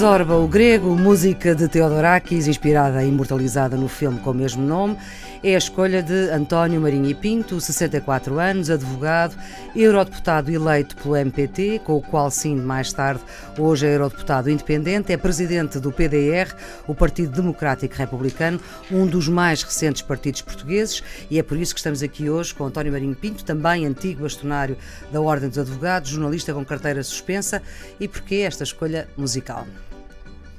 Zorba, o grego, música de Theodorakis, inspirada e imortalizada no filme com o mesmo nome, é a escolha de António Marinho e Pinto, 64 anos, advogado, eurodeputado eleito pelo MPT, com o qual sim, mais tarde, hoje é eurodeputado independente, é presidente do PDR, o Partido Democrático Republicano, um dos mais recentes partidos portugueses, e é por isso que estamos aqui hoje com António Marinho Pinto, também antigo bastonário da Ordem dos Advogados, jornalista com carteira suspensa, e porquê esta escolha musical?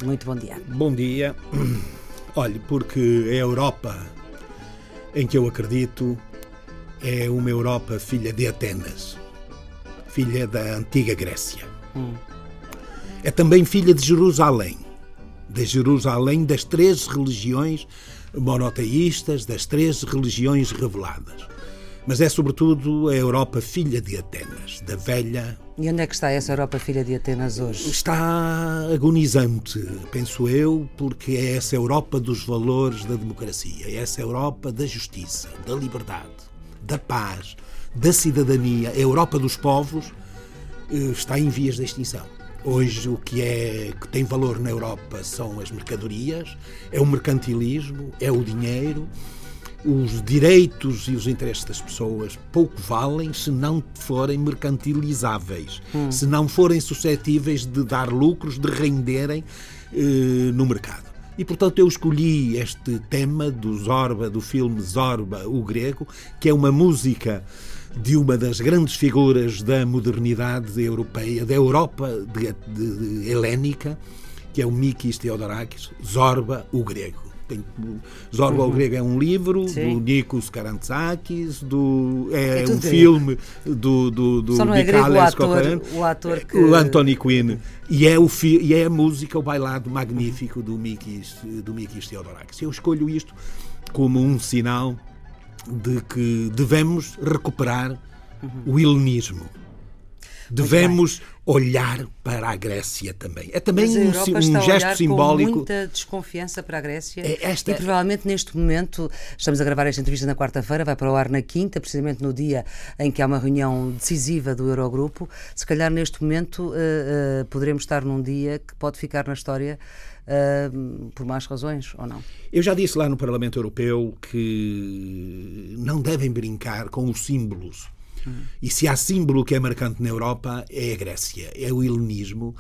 Muito bom dia. Bom dia. Olhe, porque a Europa em que eu acredito é uma Europa filha de Atenas, filha da antiga Grécia. Hum. É também filha de Jerusalém, de Jerusalém das três religiões monoteístas, das três religiões reveladas. Mas é sobretudo a Europa filha de Atenas, da velha. E onde é que está essa Europa filha de Atenas hoje? Está agonizante, penso eu, porque é essa Europa dos valores da democracia, é essa Europa da justiça, da liberdade, da paz, da cidadania, a Europa dos povos eh, está em vias de extinção. Hoje o que é que tem valor na Europa são as mercadorias, é o mercantilismo, é o dinheiro os direitos e os interesses das pessoas pouco valem se não forem mercantilizáveis, hum. se não forem suscetíveis de dar lucros, de renderem eh, no mercado. E portanto eu escolhi este tema do Zorba, do filme Zorba, o grego, que é uma música de uma das grandes figuras da modernidade europeia, da Europa de, de, de helénica, que é o Mikis Theodorakis, Zorba, o grego. Tem, Zorba uhum. Grego é um livro Sim. do Nikos Karantzakis, do, é, é um filme do, do, do Só não é grego o ator, o ator que... O Anthony Quinn. E é, o fi, e é a música, o bailado magnífico do Mikis, do Mikis Theodorakis. Eu escolho isto como um sinal de que devemos recuperar uhum. o helenismo devemos olhar para a Grécia também. É também um, um gesto simbólico. Com muita desconfiança para a Grécia. É esta... E provavelmente neste momento, estamos a gravar esta entrevista na quarta-feira, vai para o ar na quinta, precisamente no dia em que há uma reunião decisiva do Eurogrupo. Se calhar neste momento uh, uh, poderemos estar num dia que pode ficar na história. Uh, por más razões ou não? Eu já disse lá no Parlamento Europeu que não devem brincar com os símbolos e se há símbolo que é marcante na Europa, é a Grécia, é o helenismo.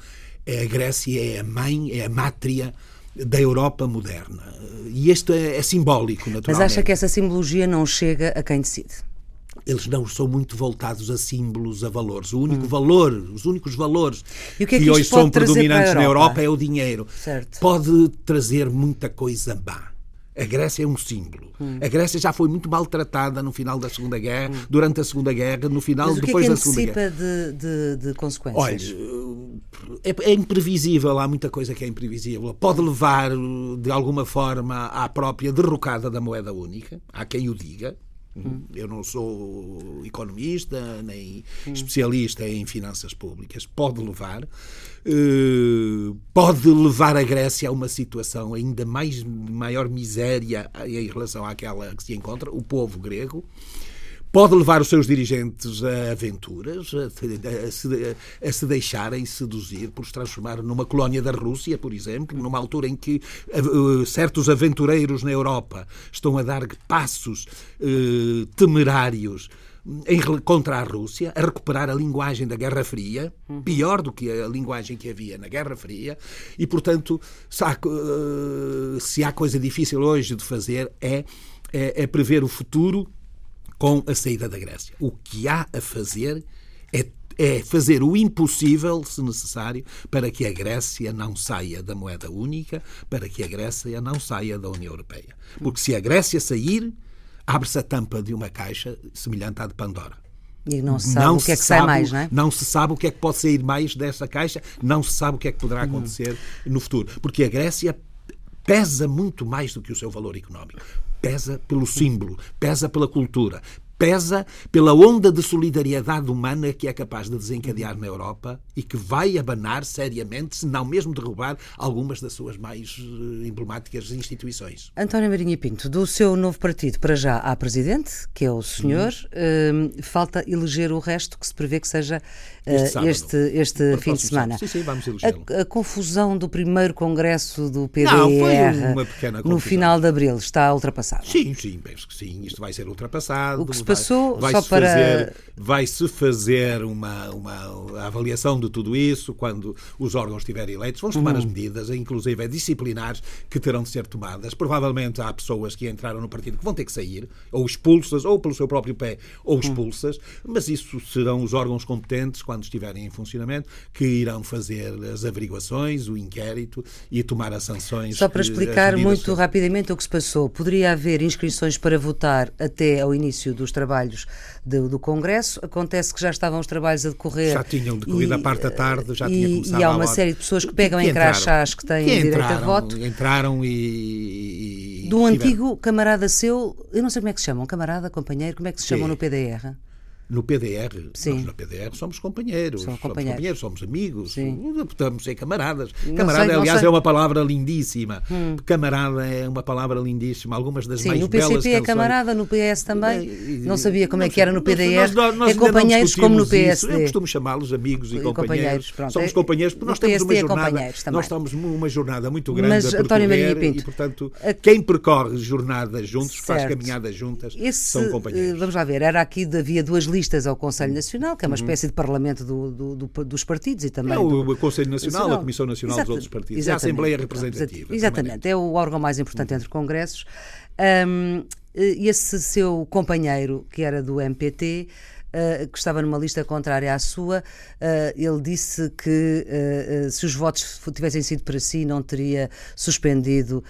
É a Grécia é a mãe, é a mátria da Europa moderna. E isto é, é simbólico, naturalmente. Mas acha que essa simbologia não chega a quem decide? eles não são muito voltados a símbolos, a valores. O único hum. valor, os únicos valores que, é que, que hoje são predominantes na Europa é o dinheiro. Certo. Pode trazer muita coisa má. A Grécia é um símbolo. Hum. A Grécia já foi muito maltratada no final da Segunda Guerra, hum. durante a Segunda Guerra, no final, Mas o depois que é que da Segunda Guerra. De, de, de consequências? Olha, é, é, imprevisível, há muita coisa que é imprevisível. Pode levar, de alguma forma, à própria derrocada da moeda única, há quem o diga. Hum. Eu não sou economista nem hum. especialista em finanças públicas. Pode levar. Uh, pode levar a Grécia a uma situação ainda mais maior miséria em relação àquela que se encontra, o povo grego pode levar os seus dirigentes a aventuras, a, a, se, a, se, deixarem seduzir por se transformar numa colónia da Rússia, por exemplo, numa altura em que uh, certos aventureiros na Europa estão a dar passos uh, temerários em, contra a Rússia, a recuperar a linguagem da Guerra Fria, uhum. pior do que a linguagem que havia na Guerra Fria, e, portanto, se há, uh, se há coisa difícil hoje de fazer é, é, é prever o futuro com a saída da Grécia. O que há a fazer é é fazer o impossível, se necessário, para que a Grécia não saia da moeda única, para que a Grécia não saia da União Europeia. Porque se a Grécia sair, abre-se a tampa de uma caixa semelhante à de Pandora. E não se sabe não o que é que sai mais, não é? Não se sabe o que é que pode sair mais dessa caixa, não se sabe o que é que poderá acontecer hum. no futuro. Porque a Grécia pesa muito mais do que o seu valor económico pesa pelo símbolo, pesa pela cultura, pesa pela onda de solidariedade humana que é capaz de desencadear na Europa e que vai abanar seriamente, se não mesmo derrubar, algumas das suas mais eh, emblemáticas instituições. António Marinha Pinto, do seu novo partido, para já há presidente, que é o senhor, hum. falta eleger o resto que se prevê que seja este, uh, este, este fim de semana. Sim, sim, vamos a, a, confusão do primeiro congresso do PDR não, no final de abril está ultrapassada? Sim, sim, penso que sim. Isto vai ser ultrapassado. O que se passou vai, só para. Fazer, vai-se fazer uma, uma avaliação de tudo isso quando os órgãos estiverem eleitos. Vão tomar uhum. as medidas, inclusive disciplinares, que terão de ser tomadas. Provavelmente há pessoas que entraram no partido que vão ter que sair, ou expulsas, ou pelo seu próprio pé, ou uhum. expulsas, mas isso serão os órgãos competentes, quando estiverem em funcionamento, que irão fazer as averiguações, o inquérito e tomar as sanções. Só para explicar muito rapidamente o que se passou, poderia haver inscrições para votar até ao início dos trabalhos do, do Congresso. Acontece que já estavam os trabalhos a decorrer. Já tinham decorrido e, a parte da tarde, já e, tinha começado E há uma série de pessoas que pegam que em crachás que têm que direito a voto. Entraram e. e do antigo camarada seu, eu não sei como é que se chamam, camarada, companheiro, como é que se chamam no PDR? No PDR, Sim. nós no PDR somos companheiros, somos companheiros, somos, companheiros, somos amigos, Sim. estamos ser camaradas. Não Camarada, sei, aliás, sei. é uma palavra lindíssima. Hum. Camarada é uma palavra lindíssima. Algumas das Sim, mais no belas PCP é camarada, no PS também. Não sabia como é que era no PDR. Nós, nós, nós é companheiros como no PSD. Isso. Eu costumo chamá-los amigos e, e companheiros. companheiros somos companheiros porque nós temos uma é jornada. Nós estamos uma jornada muito grande Mas, a percorrer Pinto, e, portanto, a... quem percorre jornadas juntos, certo. faz caminhadas juntas, Esse, são companheiros. Vamos lá ver, era aqui havia duas listas ao Conselho Nacional, que é uma uhum. espécie de parlamento do, do, do, dos partidos e também. É o, Conselho Nacional, Nacional, a Comissão Nacional dos outros partidos, é a Assembleia Representativa. Exatamente, é o órgão mais importante uhum. entre congressos. Um, esse seu companheiro, que era do MPT, Uh, que estava numa lista contrária à sua, uh, ele disse que uh, se os votos tivessem sido para si, não teria suspendido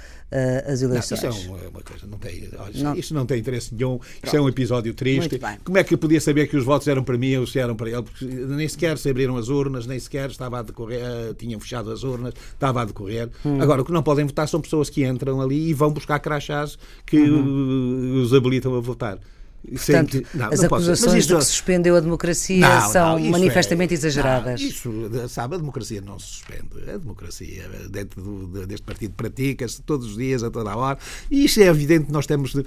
as eleições. Não, isso é uma coisa, não tem, olha, não. Isto não tem interesse nenhum, isto é um episódio triste. Como é que eu podia saber que os votos eram para mim ou se eram para ele? Porque nem sequer se abriram as urnas, nem sequer estava a decorrer, tinham fechado as urnas, estava a decorrer. Hum. Agora, o que não podem votar são pessoas que entram ali e vão buscar crachás que uhum. os habilitam a votar. Portanto, não, as não acusações isto... de que suspendeu a democracia não, são é- manifestamente é, exageradas. isso, sabe, a democracia não se suspende. A democracia dentro do, deste partido pratica-se todos os dias, a toda a hora. E isto é evidente, nós temos uh,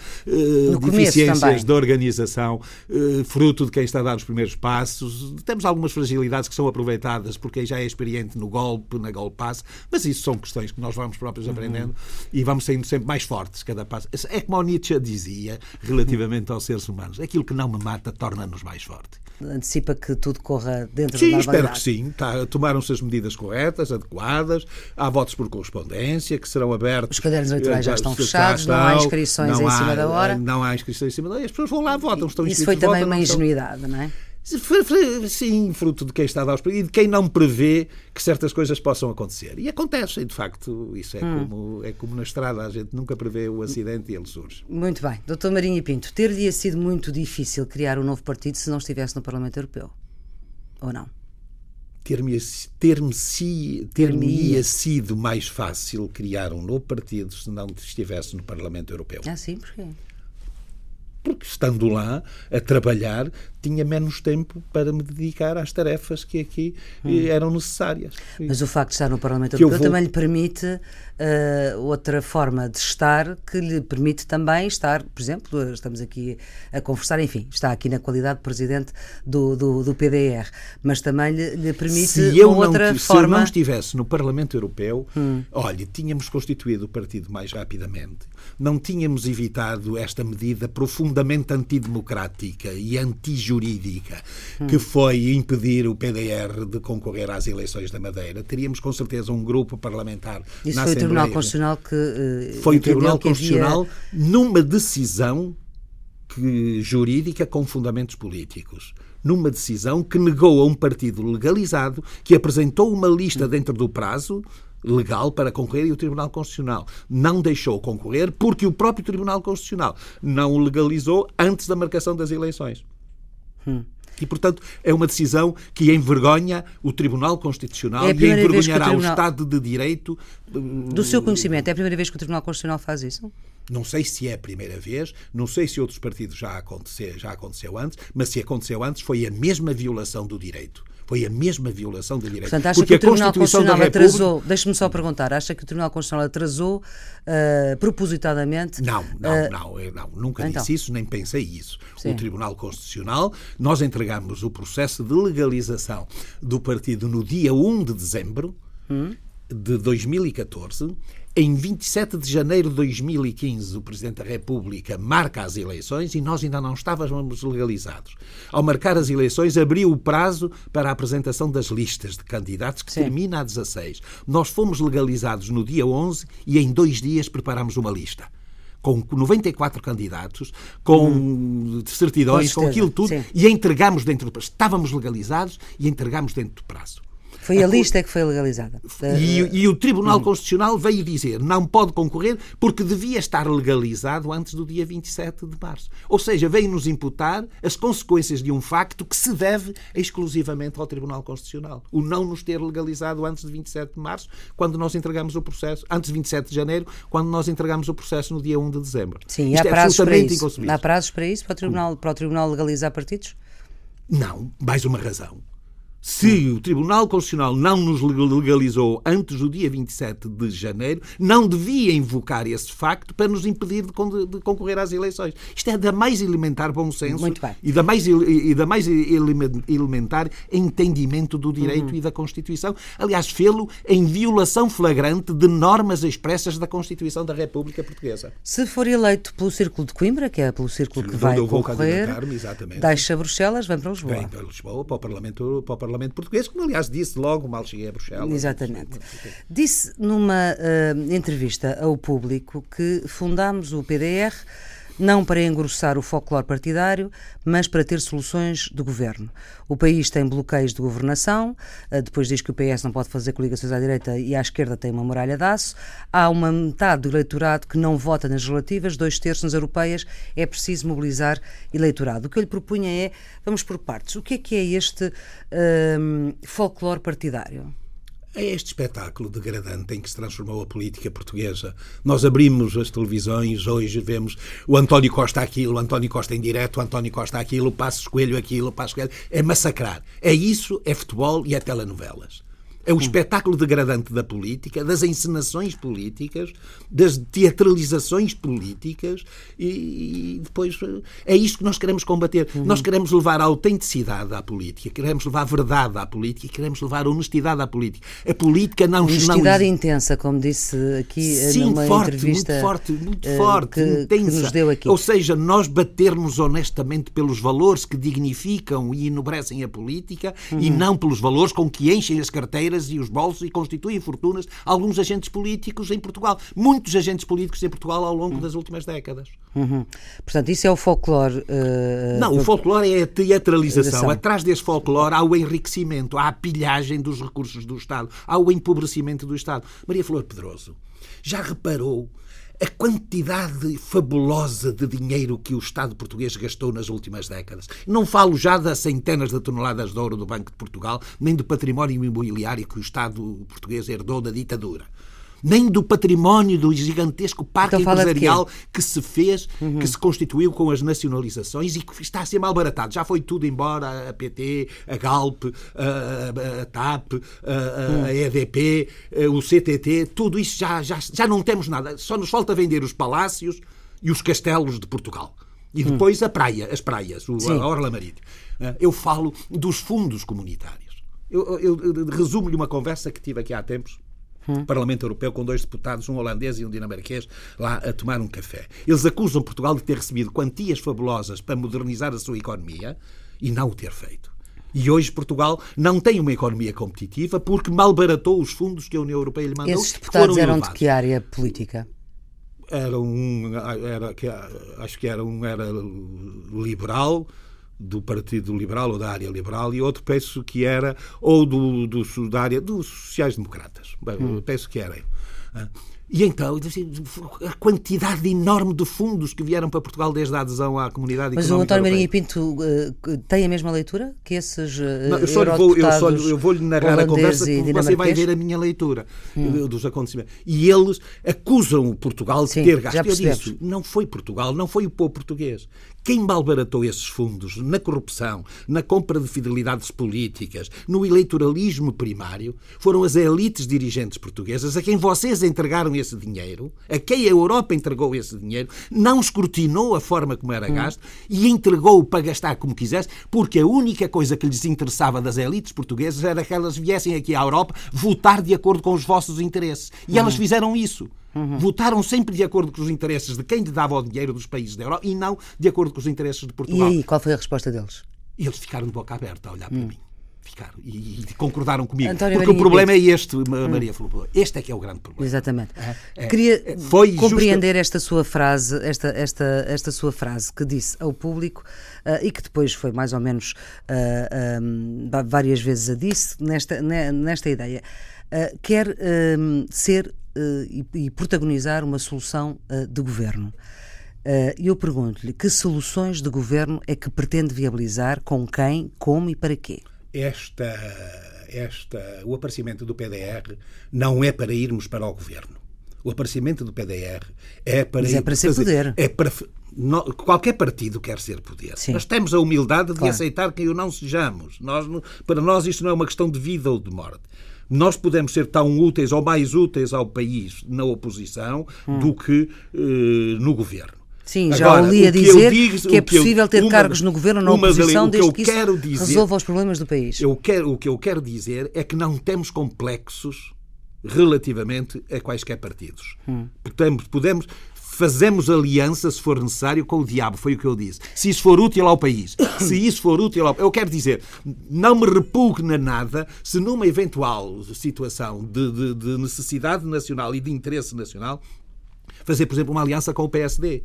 deficiências de organização, uh, fruto de quem está a dar os primeiros passos. Temos algumas fragilidades que são aproveitadas por quem já é experiente no golpe, na golpe passe, mas isso são questões que nós vamos próprios aprendendo uhum. e vamos saindo sempre mais fortes cada passo. É como o Nietzsche dizia, relativamente ao ser seres humanos. Aquilo que não me mata torna-nos mais fortes. Antecipa que tudo corra dentro sim, da espero que sim. Tá, Tomaram-se as medidas corretas, adequadas. Há votos por correspondência que serão abertos. Os cadernos eleitorais já eh, estão fechados, estão, não há inscrições não em há, cima da hora. Não há inscrições em cima da hora. As pessoas vão lá, votam, estão Isso foi também uma ingenuidade, não é? Sim, fruto de quem está a dar os e de quem não prevê que certas coisas possam acontecer. E acontecem, de facto, isso é, hum. como, é como na estrada, a gente nunca prevê o acidente e ele surge. Muito bem. Doutor Marinho Pinto, ter-lhe sido muito difícil criar um novo partido se não estivesse no Parlamento Europeu? Ou não? Ter-me ter ter sido mais fácil criar um novo partido se não estivesse no Parlamento Europeu. Ah, sim? Porquê? Porque estando lá a trabalhar tinha menos tempo para me dedicar às tarefas que aqui hum. eram necessárias. Mas o facto de estar no Parlamento Europeu vou... também lhe permite uh, outra forma de estar que lhe permite também estar, por exemplo, estamos aqui a conversar, enfim, está aqui na qualidade de presidente do, do, do PDR, mas também lhe, lhe permite se eu uma outra não, forma. Se eu não estivesse no Parlamento Europeu, hum. olha, tínhamos constituído o partido mais rapidamente, não tínhamos evitado esta medida profundamente antidemocrática e antijurídica, hum. que foi impedir o PDR de concorrer às eleições da Madeira. Teríamos com certeza um grupo parlamentar Isso na foi Assembleia. o Tribunal Constitucional que. Uh, foi o Tribunal Constitucional havia... numa decisão que, jurídica com fundamentos políticos numa decisão que negou a um partido legalizado que apresentou uma lista dentro do prazo legal para concorrer e o Tribunal Constitucional não deixou concorrer porque o próprio Tribunal Constitucional não o legalizou antes da marcação das eleições. Hum. E, portanto, é uma decisão que envergonha o Tribunal Constitucional é e envergonhará o, Tribunal... o, Estado de Direito. Do seu conhecimento, é a primeira vez que o Tribunal Constitucional faz isso? Não sei se é a primeira vez, não sei se outros partidos já, aconteceu, já aconteceu antes, mas se aconteceu antes foi a mesma violação do direito. Foi a mesma violação do direito. Portanto, acha Porque que o Tribunal Constitucional República... atrasou, deixe-me só perguntar, acha que o Tribunal Constitucional atrasou uh, propositadamente? Não, não, uh... não, não, nunca então. disse isso, nem pensei isso. Sim. O Tribunal Constitucional, nós entregamos o processo de legalização do partido no dia 1 de dezembro hum? de 2014 em 27 de janeiro de 2015, o Presidente da República marca as eleições e nós ainda não estávamos legalizados. Ao marcar as eleições, abriu o prazo para a apresentação das listas de candidatos, que Sim. termina a 16. Nós fomos legalizados no dia 11 e em dois dias preparámos uma lista com 94 candidatos, com hum. certidões, com, com aquilo tudo, Sim. e entregamos dentro do prazo. Estávamos legalizados e entregamos dentro do prazo. Foi a, a lista que foi legalizada. E, e o Tribunal uhum. Constitucional veio dizer não pode concorrer porque devia estar legalizado antes do dia 27 de março. Ou seja, veio-nos imputar as consequências de um facto que se deve exclusivamente ao Tribunal Constitucional. O não nos ter legalizado antes de 27 de março, quando nós entregamos o processo, antes de 27 de janeiro, quando nós entregamos o processo no dia 1 de dezembro. Sim, Isto há é prazos para isso. Há prazos para isso, para o Tribunal, para o tribunal legalizar partidos? Não, mais uma razão. Se o Tribunal Constitucional não nos legalizou antes do dia 27 de janeiro, não devia invocar esse facto para nos impedir de, de concorrer às eleições. Isto é da mais elementar bom senso e da mais, e da mais elementar entendimento do direito uhum. e da Constituição. Aliás, fê-lo em violação flagrante de normas expressas da Constituição da República Portuguesa. Se for eleito pelo Círculo de Coimbra, que é pelo Círculo que vai concorrer, deixa Bruxelas, vem para Lisboa. Vem para Lisboa, para o Parlamento, para o Parlamento Parlamento Português, como aliás disse logo mal cheguei a Bruxelas. Exatamente. Disse numa uh, entrevista ao público que fundámos o PDR não para engrossar o folclore partidário, mas para ter soluções de governo. O país tem bloqueios de governação, eh, depois diz que o PS não pode fazer coligações à direita e à esquerda tem uma muralha de aço. Há uma metade do eleitorado que não vota nas relativas, dois terços nas europeias. É preciso mobilizar eleitorado. O que eu lhe propunha é, vamos por partes, o que é que é este ehm, folclore partidário? É este espetáculo degradante em que se transformou a política portuguesa. Nós abrimos as televisões, hoje vemos o António Costa aquilo, o António Costa em direto, o António Costa aquilo, o Passo Coelho aquilo, o Passo Coelho. É massacrar. É isso, é futebol e é telenovelas. É o espetáculo degradante da política, das encenações políticas, das teatralizações políticas e, depois é isto que nós queremos combater. Uhum. Nós queremos levar a autenticidade à política, queremos levar a verdade à política, queremos levar a honestidade à política. A política não... Honestidade não... intensa, como disse aqui eh, Sim, numa forte, entrevista... muito forte, muito uh, forte, que, intensa. Que nos deu aqui. Ou seja, nós batermos honestamente pelos valores que dignificam e enobrecem a política uhum. e não pelos valores com que enchem as carteiras e os bolsos e constituem fortunas alguns agentes políticos em Portugal. Muitos agentes políticos em Portugal ao longo uhum. das últimas décadas. Uhum. Portanto, isso é o folclore. Uh, Não, o folclore é a teatralização. Atrás desse folclore há o enriquecimento, há a pilhagem dos recursos do Estado, há o empobrecimento do Estado. Maria Flor Pedroso, já reparou a quantidade fabulosa de dinheiro que o Estado português gastou nas últimas décadas. Não falo já das centenas de toneladas de ouro do Banco de Portugal, nem do património imobiliário que o Estado português herdou da ditadura nem do património do gigantesco parque então empresarial que se fez, uhum. que se constituiu com as nacionalizações e que está a ser malbaratado. Já foi tudo embora, a PT, a Galp, a, a TAP, a, a, EDP, o CTT, tudo isso já, já, já não temos nada. Só nos falta vender os palácios e os castelos de Portugal. E depois a praia, as praias, a orla marítima. Eu falo dos fundos comunitários. Eu, eu, eu resumo-lhe uma conversa que tive aqui há tempos hum. Parlamento Europeu com dois deputados, um holandês e um dinamarquês, lá a tomar um café. Eles acusam Portugal de ter recebido quantias fabulosas para modernizar a sua economia e não o ter feito. E hoje Portugal não tem uma economia competitiva porque malbaratou os fundos que a União Europeia lhe mandou. Esses deputados eram de que área política? Era um, era, acho que era um era liberal, do Partido Liberal ou da área liberal e outro penso que era ou do, do da área dos sociais-democratas hum. penso que era E então, a quantidade enorme de fundos que vieram para Portugal desde a adesão à comunidade Mas o António Marinho Pinto uh, tem a mesma leitura que esses uh, Não, eu, só vou, eu, só, eu vou-lhe narrar a conversa porque você vai ver a minha leitura hum. dos acontecimentos. E eles acusam Portugal de Sim, ter gasto. Eu disse, não foi Portugal, não foi o povo português. Quem malbaratou esses fundos na corrupção, na compra de fidelidades políticas, no eleitoralismo primário, foram as elites dirigentes portuguesas a quem vocês entregaram esse dinheiro, a quem a Europa entregou esse dinheiro, não escrutinou a forma como era hum. gasto e entregou-o para gastar como quisesse, porque a única coisa que lhes interessava das elites portuguesas era que elas viessem aqui à Europa votar de acordo com os vossos interesses. E elas hum. fizeram isso. Uhum. Votaram sempre de acordo com os interesses de quem lhe dava o dinheiro dos países da Europa e não de acordo com os interesses de Portugal. E aí, qual foi a resposta deles? E eles ficaram de boca aberta a olhar para hum. mim. Ficaram e, e, concordaram comigo. António Porque Marinho o problema é este, Maria hum. Filipe. Este é que é o grande problema. Exatamente. É, é, Queria é, foi compreender justa... esta sua frase, esta, esta, esta sua frase que disse ao público uh, e que depois foi mais ou menos uh, um, várias vezes a disse nesta, nesta ideia. Uh, quer ser uh, e, e, protagonizar uma solução uh, de governo. E eu pergunto-lhe que soluções de governo é que pretende viabilizar, com quem, como e para quê? Esta, esta, o aparecimento do PDR não é para irmos para o governo. O aparecimento do PDR é para. Mas é para ser fazer, poder. É para, qualquer partido quer ser poder. Sim. Nós temos a humildade de claro. aceitar que o não sejamos. Nós, para nós, isto não é uma questão de vida ou de morte nós podemos ser tão úteis ou mais úteis ao país na oposição hum. do que uh, no governo. Sim, já Agora, ouvi a dizer que, digo, que é possível ter uma, cargos no governo na oposição desde que, isso dizer, resolva os problemas do país. Eu quero, o que eu quero dizer é que não temos complexos relativamente a quaisquer partidos. Hum. Portanto, podemos, fazemos aliança, se for necessário, com o diabo, foi o que eu disse. Se isso for útil ao país, se isso for útil ao... Eu quero dizer, não me repugna nada se numa eventual situação de, de, de necessidade nacional e de interesse nacional, fazer, por exemplo, uma aliança com o PSD.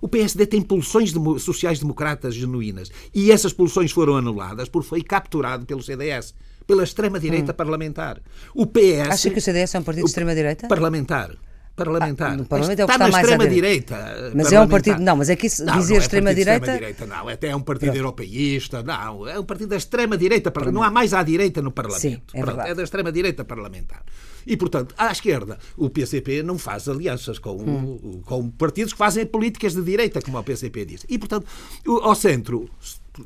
O PSD tem pulsões de, sociais-democratas genuínas e essas pulsões foram anuladas porque foi capturado pelo CDS, pela extrema-direita hum. parlamentar. O PS... Acha que o CDS é um partido de extrema-direita? Parlamentar parlamentar. Ah, no Parlamento é está, está na extrema-direita. Mas é um partido. Não, mas é que isso, não, dizer é extrema-direita. Extrema não, até é um partido europeísta. Não, é um partido da extrema-direita. Não há mais à direita no Parlamento. Sim, é, Pronto, é da extrema-direita parlamentar. E, portanto, à esquerda, o PCP não faz alianças com, hum. com partidos que fazem políticas de direita, como o PCP diz. E, portanto, ao centro,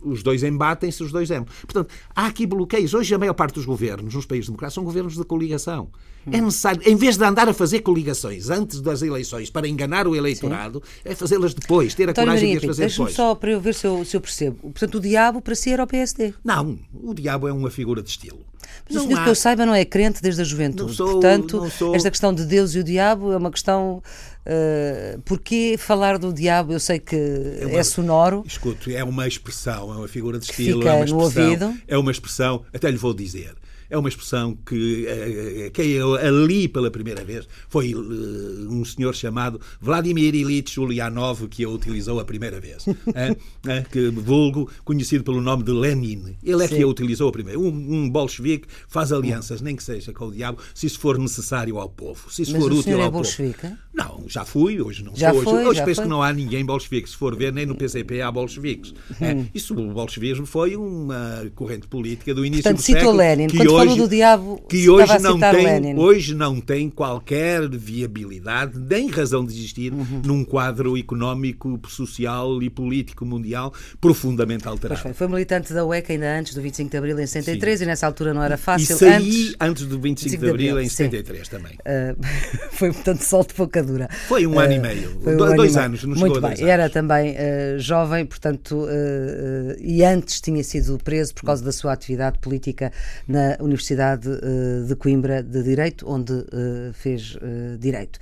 os dois embatem-se, os dois embam. Portanto, há aqui bloqueios. Hoje, a maior parte dos governos nos países democráticos são governos de coligação. É necessário, em vez de andar a fazer coligações antes das eleições para enganar o eleitorado, Sim. é fazê-las depois, ter a António coragem Maria, de as fazer depois. só para eu ver se eu, se eu percebo. Portanto, o diabo para si era o PSD? Não, o diabo é uma figura de estilo. Mas o senhor há... que eu saiba não é crente desde a juventude. Sou, Portanto, sou... esta questão de Deus e o diabo é uma questão. Uh, porquê falar do diabo? Eu sei que é, uma... é sonoro. Escuto, é uma expressão, é uma figura de estilo, é uma expressão. É uma expressão, até lhe vou dizer é uma expressão que eh, quem eu ali pela primeira vez foi eh, um senhor chamado Vladimir Ilyich Ulyanov que a utilizou a primeira vez. é, é, que, vulgo, conhecido pelo nome de Lenin. Ele é Sim. que a utilizou a primeira. Um, um bolchevique faz alianças, nem que seja com o diabo, se isso for necessário ao povo. Se isso Mas for útil é ao bolchevique? povo. Não, já fui, hoje não já sou. Foi, hoje, hoje penso foi. que não há ninguém bolchevique. Se for ver, nem no PCP há bolcheviques. É, hum. isso, o bolchevismo foi uma corrente política do início Portanto, do século. Lenin. Que hoje, do diabo, que hoje não, tem, hoje não tem qualquer viabilidade, nem razão de existir, uhum. num quadro económico, social e político mundial profundamente alterado. Foi. foi. militante da UEC ainda antes do 25 de Abril em 73 Sim. e nessa altura não era fácil. E saí antes, antes do 25, 25 de Abril, em 73 Sim. também. Uh, foi, portanto, solto pouca dura. Foi um uh, ano e meio. Um Do, dois ano anos, nos Muito bem. Era também uh, jovem, portanto, e antes tinha sido preso por causa da sua atividade política na Universidade de Coimbra de Direito, onde uh, fez uh, Direito.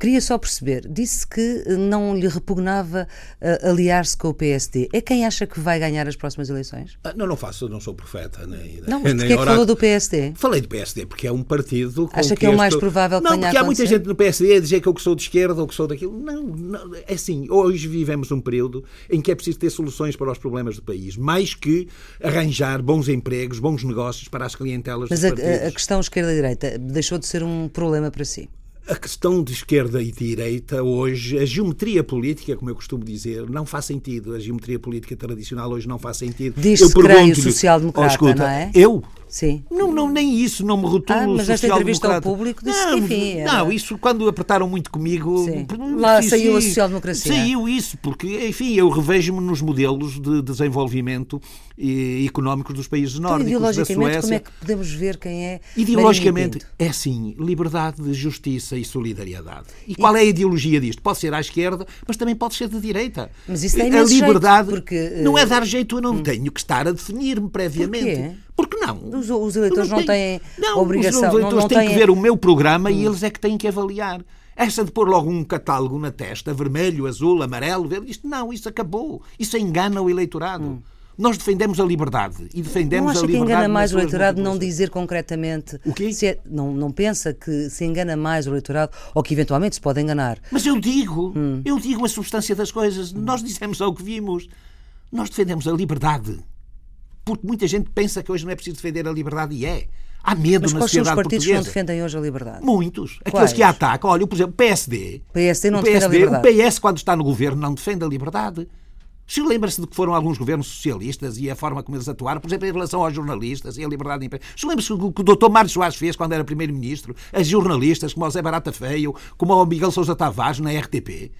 Queria só perceber, disse que não lhe repugnava uh, aliar-se com o PSD. É quem acha que vai ganhar as próximas eleições? Ah, não, não faço, não sou profeta. Nem, não, mas porquê é que falou do PSD? Falei do PSD porque é um partido. Acha que, é o mais provável que Não, porque há muita gente no PSD a dizer que eu sou de esquerda ou que sou daquilo. Não, não, é assim, hoje vivemos um período em que é preciso ter soluções para os problemas do país, mais que arranjar bons empregos, bons negócios para as clientelas Mas a, a, questão esquerda-direita deixou de ser um problema para si? A questão de esquerda e direita hoje, a geometria política, como eu costumo dizer, não faz sentido. A geometria política tradicional hoje não faz sentido. Diz-se creio social-democrata, oh, não é? Eu? Sim. Não, não, nem isso, não me rotulo ah, mas esta entrevista ao público disse não, que, enfim... Era... Não, isso quando apertaram muito comigo... Sim. Lá sim, saiu a social-democracia. Saiu isso, porque, enfim, eu revejo-me nos modelos de desenvolvimento económico dos países então, nórdicos, ideologicamente, da Suécia. como é que podemos ver quem é Ideologicamente, é sim, liberdade, justiça e solidariedade. E, e qual é a ideologia disto? Pode ser à esquerda, mas também pode ser de direita. Mas isso tem a liberdade jeito, porque, não é dar jeito, eu não hum. tenho que estar a definir-me previamente. Porquê? Porque não? Os, os eleitores não, não têm não, obrigação. Os eleitores não, têm têm... que ver o meu programa hum. e eles é que têm que avaliar. Essa de pôr logo um catálogo na testa, vermelho, azul, amarelo, verde, isto não, isso acabou. Isso engana o eleitorado. Hum. Nós defendemos a liberdade e defendemos não acha a liberdade. que engana mais o eleitorado não dizer concretamente. O quê? É, não, não pensa que se engana mais o eleitorado ou que eventualmente se pode enganar. Mas eu digo, hum. eu digo a substância das coisas. Nós dissemos ao que vimos. Nós defendemos a liberdade. Porque muita gente pensa que hoje não é preciso defender a liberdade e é. Há medo Mas na quais sociedade são os partidos portuguesa. que não defendem hoje a liberdade? Muitos. Aqueles Quais? que a atacam. Olha, por exemplo, o PSD. O PSD não o defende a liberdade. O PS, quando está no governo, não defende a liberdade. Se lembra-se de que foram alguns governos socialistas e a forma como eles atuaram, por exemplo, em relação aos jornalistas e a liberdade de imprensa. Se lembra-se do que o Dr. Mário Soares fez quando era Primeiro-Ministro, a jornalistas como o Zé Barata Feio, como o Miguel Sousa Tavares na RTP.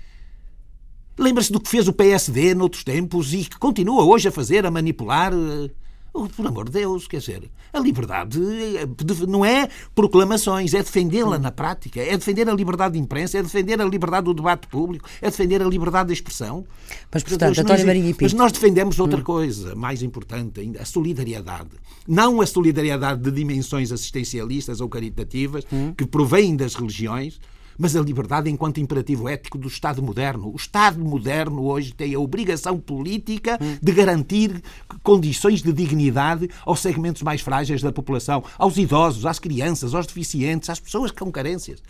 Lembra-se do que fez o PSD noutros tempos e que continua hoje a fazer, a manipular. Oh, por amor de Deus, quer dizer, a liberdade eh, não é proclamações, é defendê-la na prática, é defender a liberdade de imprensa, é defender a liberdade do debate público, é defender a liberdade de expressão. Mas, portanto, António Marinho e Pinto... Mas nós defendemos outra coisa, mais importante ainda, a solidariedade. Não a solidariedade de dimensões assistencialistas ou caritativas que provêm das religiões, mas a liberdade enquanto imperativo ético do Estado moderno. O Estado moderno hoje tem a obrigação política de garantir condições de dignidade aos segmentos mais frágeis da população, aos idosos, às crianças, aos deficientes, às pessoas com carências.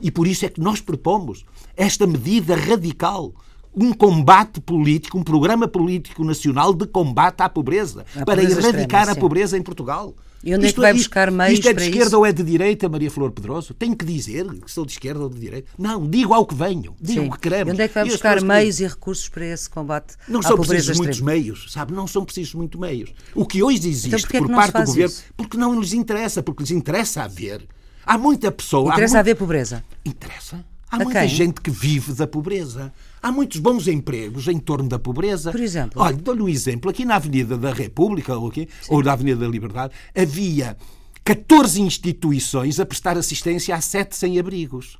E por isso é que nós propomos esta medida radical um combate político, um programa político nacional de combate à pobreza, para pobreza erradicar extrema, a pobreza em Portugal. E onde é que vai buscar meios isto é de esquerda isso? ou é de direita, Maria Flor Pedroso? Tenho que dizer que sou de esquerda ou de direita? Não, digo ao que venho, digo o que queremos. E onde é que vai buscar pessoas que- meios e recursos para esse combate Não são precisos muitos extrema? meios, sabe? Não são precisos muitos meios. O que hoje existe Então é que por parte do governo, isso? porque não lhes interessa, porque lhes interessa haver. Há muita pessoa. há Interessa muito- haver pobreza. Interessa. Há muita gente que vive da pobreza. Há muitos bons empregos em torno da pobreza. Por exemplo? Olha, dou-lhe um exemplo. Aqui na Avenida da República, ou, aqui, ou na Avenida da Liberdade, havia 14 instituições a prestar assistência a sete sem-abrigos.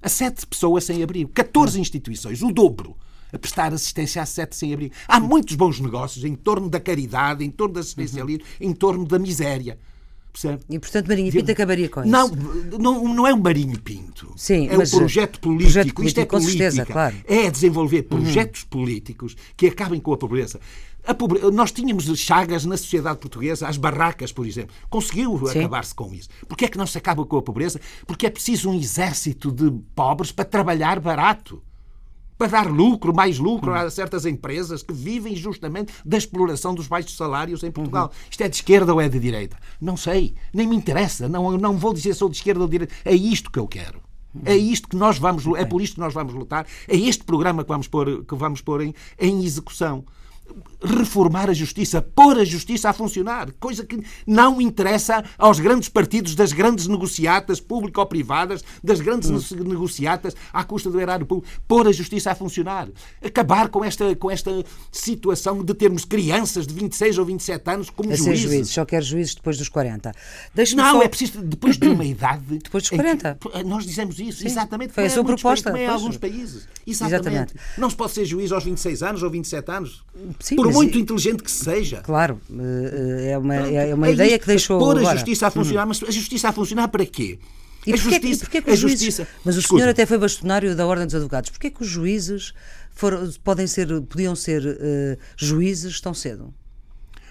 A sete pessoas sem abrigo. 14 instituições, o dobro. A prestar assistência a sete sem abrigo. Há muitos bons negócios em torno da caridade, em torno do assistencialismo, em torno da miséria. Percebe? E, portanto, Marinho Pinto acabaria com isso. Não, não, não é um Marinho Pinto. Sim, é um projeto político. projeto Isto é político, com política. certeza, claro. Uhum. É desenvolver projetos políticos que acabem com a pobreza. A pobre- Nós tínhamos chagas na sociedade portuguesa, as barracas, por exemplo. Conseguiu acabar-se com isso. Porquê é que não se acaba com a pobreza? Porque é preciso um exército de pobres para trabalhar barato. Para dar lucro, mais lucro a certas empresas que vivem justamente da exploração dos baixos salários em Portugal. Isto é de esquerda ou é de direita? Não sei, nem me interessa. Não, eu não vou dizer se sou de esquerda ou de direita. É isto que eu quero. É isto que nós vamos, é por isto que nós vamos lutar. É este programa que vamos pôr, que vamos pôr em, em execução reformar a justiça, pôr a justiça a funcionar, coisa que não interessa aos grandes partidos das grandes negociatas público-privadas, das grandes Hum. negociatas à custa do erário público, pôr a justiça a funcionar, acabar com esta, com esta situação de termos crianças de 26 ou 27 anos como A ser juízes. juízes. Só quer juízes depois dos 40. Deixe-me Não, só- é preciso, depois de uma idade. Depois dos em que- 40. nós dizemos isso, exatamente. foi a é sua em proposta, países, como é em pois. alguns países. Exatamente. Exatamente. Não se pode ser juiz aos 26 anos ou 27 anos. Sim, por muito e- inteligente que seja. Claro, eh, é uma, é uma É ideia isto, que deixou. Pôr a agora. Uhum. justiça a funcionar, mas a justiça a funcionar para quê? E a porquê, e justiça. porquê que a os juízes, justiça. Mas o senhor até foi bastonário da Ordem dos Advogados. Porquê que os juízes foram, podem ser, podiam ser eh, juízes tão cedo?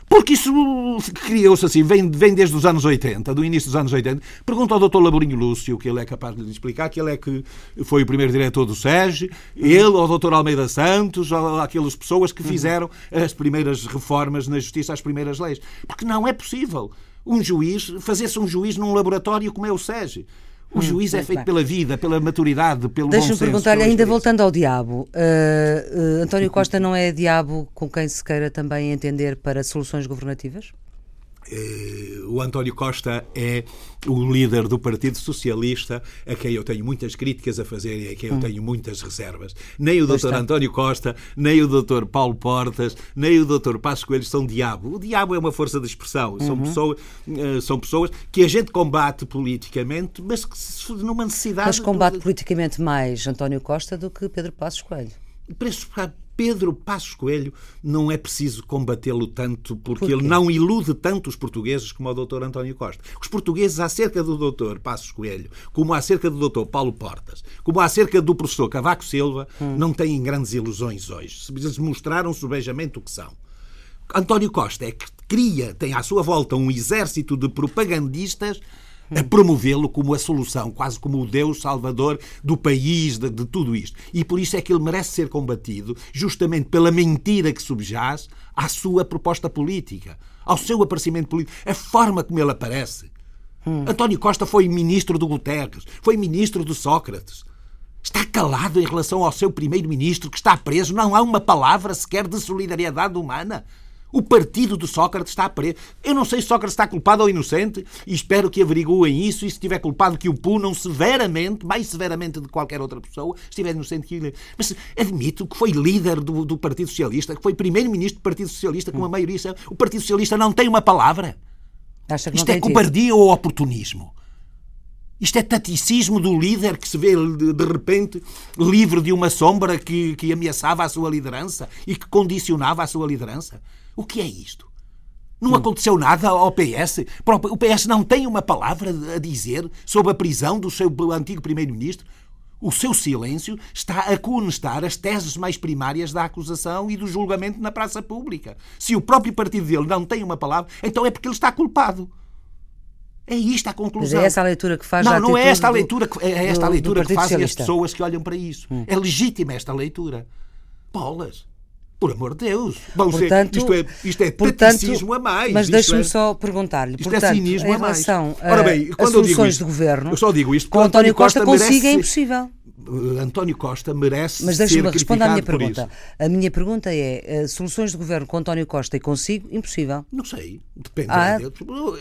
Porque isso criou-se assim, vem, vem desde os anos 80, do início dos anos 80. Pergunta ao Dr. Laborinho Lúcio, que ele é capaz de lhe explicar, que ele é que foi o primeiro diretor do SEG, ele, ao Dr. Almeida Santos, aquelas pessoas que fizeram as primeiras reformas na justiça, as primeiras leis. Porque não é possível um juiz, fazer-se um juiz num laboratório como é o SEG. O juízo é feito bem. pela vida, pela maturidade, pelo Deixa-me perguntar-lhe, ainda voltando ao diabo, uh, uh, António Costa não é diabo com quem se queira também entender para soluções governativas? Eh, o António Costa é o líder do Partido Socialista, a quem eu tenho muitas críticas a fazer e a quem eu tenho muitas reservas. Nem o Hum. Está. António Costa, nem o Dr. Paulo Portas, nem o Dr. Passos Coelho são diabo. O diabo é uma força de expressão. Uhum. São, pessoas, eh, são pessoas que a gente combate politicamente, mas que se- numa necessidade. Mas combate politicamente mais António Costa do que Pedro Passos Coelho. Preço Pedro Passos Coelho não é preciso combatê-lo tanto porque Por ele não ilude tanto os portugueses como o Dr. António Costa. Os portugueses acerca do Dr. Passos Coelho, como acerca do Dr. Paulo Portas, como acerca do professor Cavaco Silva, Hum. não têm grandes ilusões hoje. Eles mostraram subejamente o que são. António Costa é que cria, tem à sua volta um exército de propagandistas a promovê-lo como a solução, quase como o Deus salvador do país, de, de tudo isto. E por isso é que ele merece ser combatido, justamente pela mentira que subjaz à sua proposta política, ao seu aparecimento político, a forma como ele aparece. António Costa foi ministro do Guterres, foi ministro do Sócrates. Está calado em relação ao seu primeiro-ministro que está preso. Não há uma palavra sequer de solidariedade humana. O partido do Sócrates está preso. Eu não sei se Sócrates está culpado ou inocente e espero que averiguem isso e se estiver culpado que o punam severamente, mais severamente de qualquer outra pessoa, se estiver inocente que. Mas admito que foi líder do, do Partido Socialista, que foi primeiro-ministro do Partido Socialista com a maioria... O Partido Socialista não tem uma palavra. Acha que Isto é cobardia ou oportunismo? Isto é taticismo do líder que se vê de, de repente livre de uma sombra que, que ameaçava a sua liderança e que condicionava a sua liderança? O que é isto? Não aconteceu nada ao PS? O PS não tem uma palavra a dizer sobre a prisão do seu antigo primeiro-ministro? O seu silêncio está a conestar as teses mais primárias da acusação e do julgamento na praça pública. Se o próprio partido dele não tem uma palavra, então é porque ele está culpado. É isto a Mas conclusão. é essa a leitura que faz Não, não é esta a leitura que, é esta a do- leitura que fazem as. Hum. pessoas que olham para isso. É legítima esta leitura. Bolas. Por amor de Deus. Vão ser- Portanto, isto é, isto é portanto, a mais. Mas deixe-me é- só perguntar-lhe, isto é portanto, cinismo em a mais. Ora bem, a quando eu digo soluções isto, de governo, eu só digo isto com António Costa, merece consiga é impossível. Uh, António Costa merece Mas ser deixe-me responder à minha pergunta. isso. A minha pergunta é: eh, soluções de governo com António Costa e consigo? Impossível. Não sei, depende. Ah.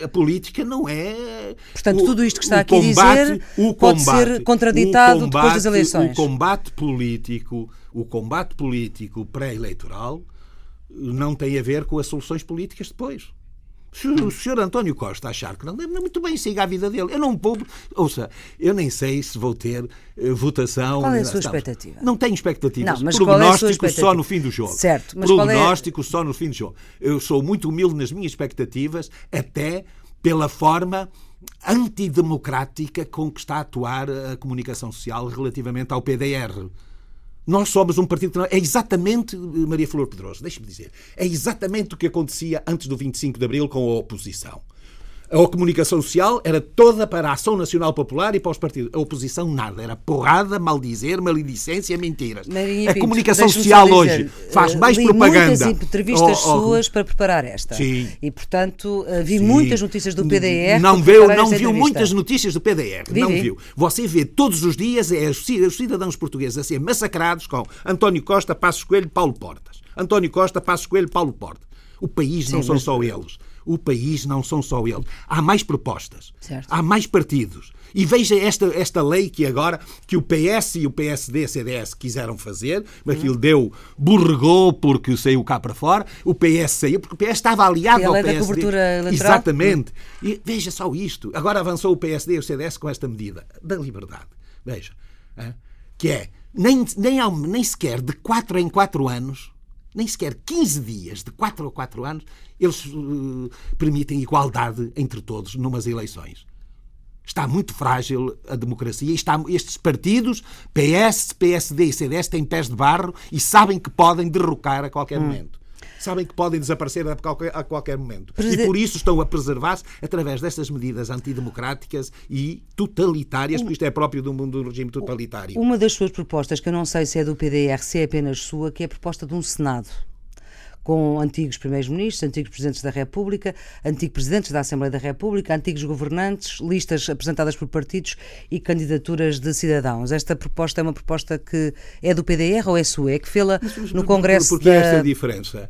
A política não é. Portanto, o- tudo isto que está aqui a dizer o pode ser combate- contraditado o depois das eleições. O combate político, o combate político pré-eleitoral não tem a ver com as soluções políticas depois. Se o senhor António Costa achar que não deve, muito bem, siga a vida dele. Eu não vou. Ouça, eu nem sei se vou ter eh, votação. Qual é a sua Estamos- expectativa? Não tenho expectativas. Não, mas é Prognóstico expectativa? só no fim do jogo. Certo, mas é- Prognóstico só no fim do jogo. Eu sou muito humilde nas minhas expectativas, até pela forma antidemocrática com que está a atuar a comunicação social relativamente ao PDR. Nós somos um partido que não... É exatamente, Maria Flor Pedroso, deixe-me dizer, é exatamente o que acontecia antes do 25 de Abril com a oposição. A comunicação social era toda para a Ação Nacional Popular e para os partidos. A oposição, nada. Era porrada, maldizer, maledicência, mentiras. Marinha a Pinto, comunicação social dizer, hoje faz eh, mais li propaganda. muitas entrevistas Oh, oh, suas para preparar esta. Sim. E, portanto, eh, vi Sim. muitas notícias do PDR. Não viu, não viu entrevista. muitas notícias do PDR. Vi, não vi. viu. Você vê todos os dias é os ci- os cidadãos portugueses a ser massacrados com António Costa, Passos Coelho, Paulo Portas. António Costa, Passos Coelho, Paulo Portas. O país não Sim, são mas- só eles. O país não são só eles. Há mais propostas. Certo. Há mais partidos. E veja esta, esta lei que agora que o PS e o PSD, CDS quiseram fazer, mas aquilo deu, borregou porque saiu cá para fora, o PS saiu, porque o PS estava aliado a ao lei da PSD. cobertura. Exatamente. E veja só isto. Agora avançou o PSD e o CDS com esta medida da liberdade. Veja. Que é, nem, nem, nem sequer de 4 em 4 anos, nem sequer 15 dias, de 4 a 4 anos, eles eh, permitem igualdade entre todos numas eleições. Está muito frágil a democracia. e Está, estes partidos, PS, PSD e CDS, têm pés de barro e sabem que podem derrocar a Hum. qualquer momento. Sabem que podem desaparecer a qualquer, a qualquer momento. Preside- E por isso estão a preservar-se através destas medidas antidemocráticas e totalitárias, porque isto é próprio do mundo do regime totalitário. Uma das suas propostas, que eu não sei se é do PDR, se é apenas sua, que é a proposta de um Senado com antigos primeiros-ministros, antigos presidentes da República, antigos presidentes da Assembleia da República, antigos governantes, listas apresentadas por partidos e candidaturas de cidadãos. Esta proposta é uma proposta que é do PDR ou é sua? É que fê-la no Congresso Porque da... esta diferença?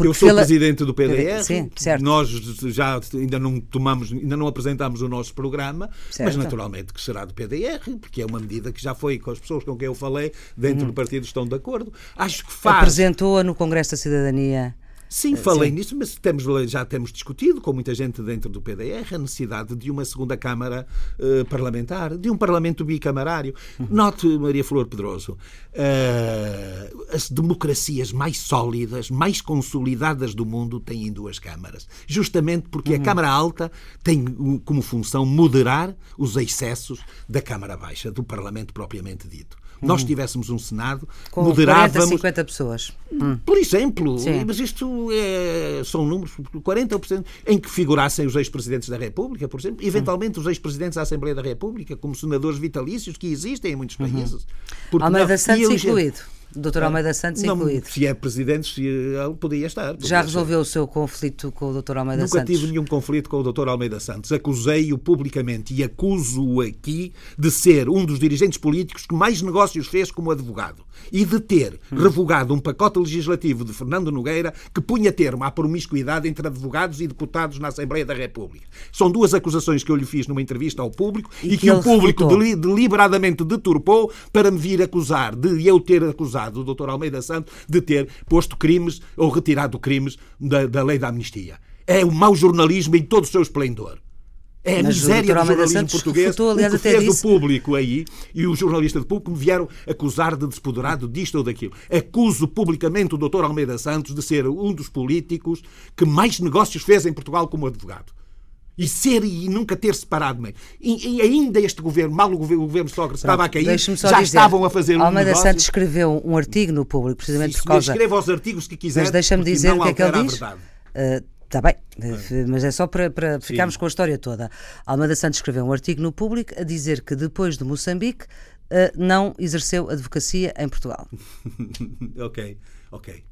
Porque eu sou presidente do PDR, Sim, certo. nós já ainda não tomamos, ainda não apresentámos o nosso programa, mas Certo. naturalmente que será do PDR, porque é uma medida que já foi com as pessoas com quem eu falei, dentro Hum. do partido estão de acordo. Acho que faz. Apresentou-a no Congresso da Cidadania. Sim, falei nisso, mas temos, já temos discutido com muita gente dentro do PDR a necessidade de uma segunda Câmara eh, parlamentar, de um Parlamento bicamarário. Note, Maria Flor Pedroso, eh, as democracias mais sólidas, mais consolidadas do mundo têm duas câmaras. Justamente porque a Câmara Alta tem uh, como função moderar os excessos da Câmara Baixa, do Parlamento propriamente dito. Nós tivéssemos um Senado, Com 40, moderávamos. 50 pessoas. Por exemplo, Sim. mas isto é- são números, 40% em que figurassem os ex-presidentes da República, por exemplo, eventualmente os ex-presidentes da Assembleia da República, como senadores vitalícios que existem em muitos países. Porque Almeida não- Santos incluído. Dr. Almeida Santos não, incluído. Se é presidente, se ele podia estar. podia Já resolveu o seu conflito com o Dr. Almeida Nunca Santos? tive nenhum conflito com o Dr. Almeida Santos. Acusei-o publicamente e acuso-o aqui de ser um dos dirigentes políticos que mais negócios fez como advogado e de ter revogado um pacote legislativo de Fernando Nogueira que punha termo à promiscuidade entre advogados e deputados na Assembleia da República. São duas acusações que eu lhe fiz numa entrevista ao público E e, que que, o público deliberadamente deturpou para me vir acusar de eu ter acusado o Dr. Almeida Santos de ter posto crimes ou retirado crimes da, da lei da amnistia. É o mau jornalismo em todo o seu esplendor. É a Mas miséria do jornalismo Santos português. refutou, aliás, o que fez disse- o público aí e o jornalista de público me vieram acusar de despoderado disto ou daquilo. Acuso publicamente o Dr. Almeida Santos de ser um dos políticos que mais negócios fez em Portugal como advogado. E ser e nunca ter separado meio. E, e ainda este governo, mal o governo, o governo Sócrates estava a cair, já dizer, estavam a fazer um Almeida negócio. Santos escreveu um artigo no público, precisamente Isso, por causa. Escreva os artigos que quiser. Mas deixa-me dizer o que é que ele diz. Está bem, eh, mas é só para, para ficarmos com a história toda. Almeida Santos escreveu um artigo no público a dizer que depois de Moçambique eh, não exerceu advocacia em Portugal. ok, ok.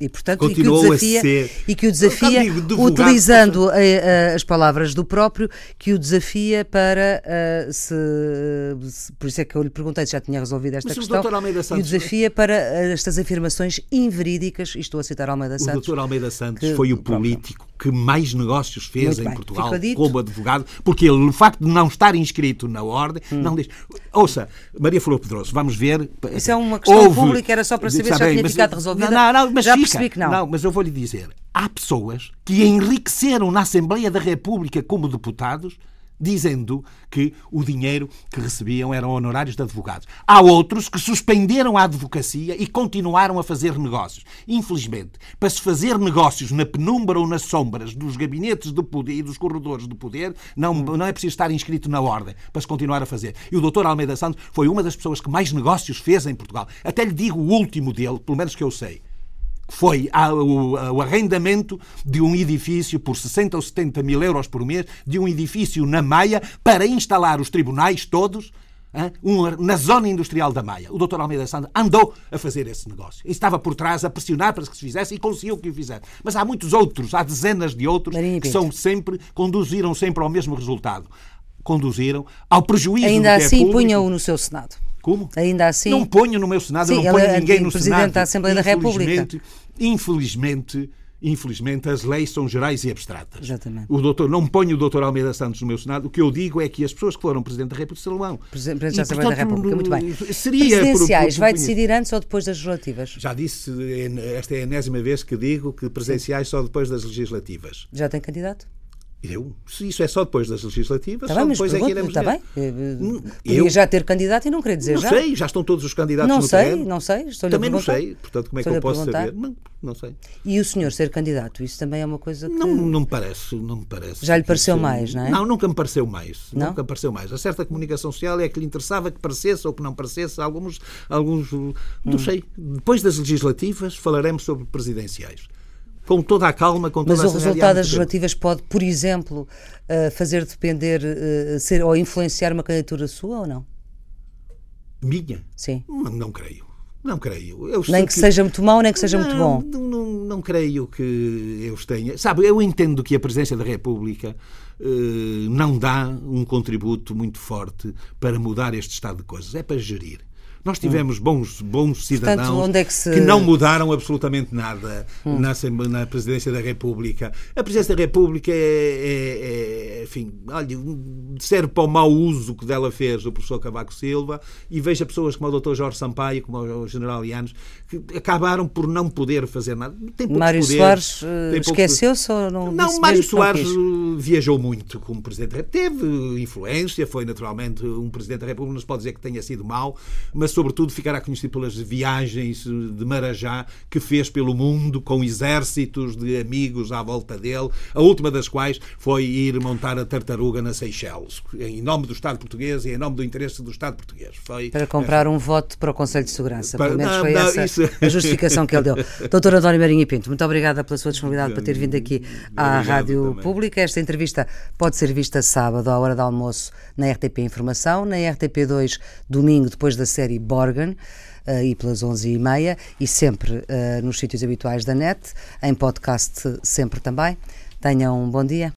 E, portanto, Continuou e que o a desafia, ser- e que o desafia digo utilizando as palavras do próprio, que o desafia para eh, se, se- Por isso é que eu lhe perguntei se já tinha resolvido esta Mas o questão. Dr. Almeida e o Santos- desafia para eh, estas afirmações inverídicas, e estou a citar Almeida O Santos. Dr. Almeida Santos que- foi o político que mais negócios fez Muito em bem, Portugal como advogado, porque ele, o facto de não estar inscrito na ordem, Hum. não diz. Ouça, Maria Flor Pedroso, vamos ver. Isso é uma questão pública, era só para saber se já bem, tinha mas- ficado resolvida. Não, não, mas Já. Percebi que não. Não, mas eu vou lhe dizer: há pessoas que enriqueceram na Assembleia da República como deputados. Dizendo que o dinheiro que recebiam eram honorários de advogados. Há outros que suspenderam a advocacia e continuaram a fazer negócios. Infelizmente, para se fazer negócios na penumbra ou nas sombras dos gabinetes de poder e dos corredores de poder, não, não é preciso estar inscrito na ordem para se continuar a fazer. E o Dr. Almeida Santos foi uma das pessoas que mais negócios fez em Portugal. Até lhe digo o último dele, pelo menos que eu sei foi o, arrendamento de um edifício por 60 ou 70 mil euros por mês, de um edifício na Maia, para instalar os tribunais todos na zona industrial da Maia. O Dr. Almeida Santos andou a fazer esse negócio. E estava por trás a pressionar para que se fizesse e conseguiu que o fizesse. Mas há muitos outros, há dezenas de outros que Pinto. são sempre, conduziram sempre ao mesmo resultado. Conduziram ao prejuízo Ainda é assim, punha-o no seu Senado. Como? Ainda assim. Não ponho no meu Senado, Sim, eu não ponho é ninguém no presidente Senado. da Assembleia da República. Infelizmente, Infelizmente, as leis são gerais e abstratas. Exatamente. O doutor, não ponho o doutor Almeida Santos no meu Senado. O que eu digo é que as pessoas que foram Presidente da República serão. Presidente E, da República, muito bem. Seria por- Presidenciais, por- vai por- decidir antes ou depois das legislativas? Já disse, esta é a enésima vez que digo que presenciais só depois das legislativas. Já tem candidato? Eu? Se isso é só depois das legislativas, Está só bem, depois é que iremos está bem? Eh, Hum, Podia eu- já ter candidato e não queria dizer Não já. sei, já estão todos os candidatos Não no sei, terreno. não sei, estou-lhe a Também não sei, portanto, como é que eu posso perguntar. saber? Não, não sei. E o senhor ser candidato, isso também é uma coisa que. Não, não me parece, não me parece. Já lhe pareceu isso- mais, não é? Não, nunca me pareceu mais. Não? Nunca me pareceu mais. A certa comunicação social é que lhe interessava que parecesse ou que não parecesse. Alguns, alguns Hum. não sei. Depois das legislativas falaremos sobre presidenciais. Com toda a calma, com toda Mas a o resultado das legislativas pode, por exemplo, eh, fazer depender, eh, ser, ou influenciar uma candidatura sua ou não? Minha? Sim. Não, não creio. Não creio. Eu Nem sei que seja muito mau, nem que seja muito não, bom. Não, não, não creio que eu tenha. Sabe, eu entendo que a presidência da República eh, não dá um contributo muito forte para mudar este estado de coisas. É para gerir. Nós tivemos bons, bons cidadãos Portanto, é que, se... que, não mudaram absolutamente nada hum. na, na, Presidência da República. A Presidência da República é, é, é enfim, olha, serve para o mau uso que dela fez o professor Cavaco Silva e veja pessoas como o Dr. Jorge Sampaio, como o General Ianes, que acabaram por não poder fazer nada. Tem Mário poder, Soares uh, esqueceu-se ou não? Não, Mário Soares viajou muito como Presidente da República. Teve influência, foi naturalmente um Presidente da República, não se pode dizer que tenha sido mau, mas mas sobretudo ficará conhecido pelas viagens de Marajá que fez pelo mundo com exércitos de amigos à volta dele, a última das quais foi ir montar a tartaruga na Seychelles, em nome do Estado português e em nome do interesse do Estado português. Foi para comprar um voto para o Conselho de Segurança. Para, Pelo menos não, foi não, essa isso... a justificação que ele deu. Doutor António Marinho Pinto, muito obrigada pela sua disponibilidade para ter vindo aqui à Obrigado Rádio também. Pública. Esta entrevista pode ser vista sábado, à hora do almoço, na RTP Informação, na RTP2, domingo, depois da série Borgen. Uh, e pelas 11h30 e sempre uh, nos sítios habituais da net, em podcast sempre também. Tenham um bom dia.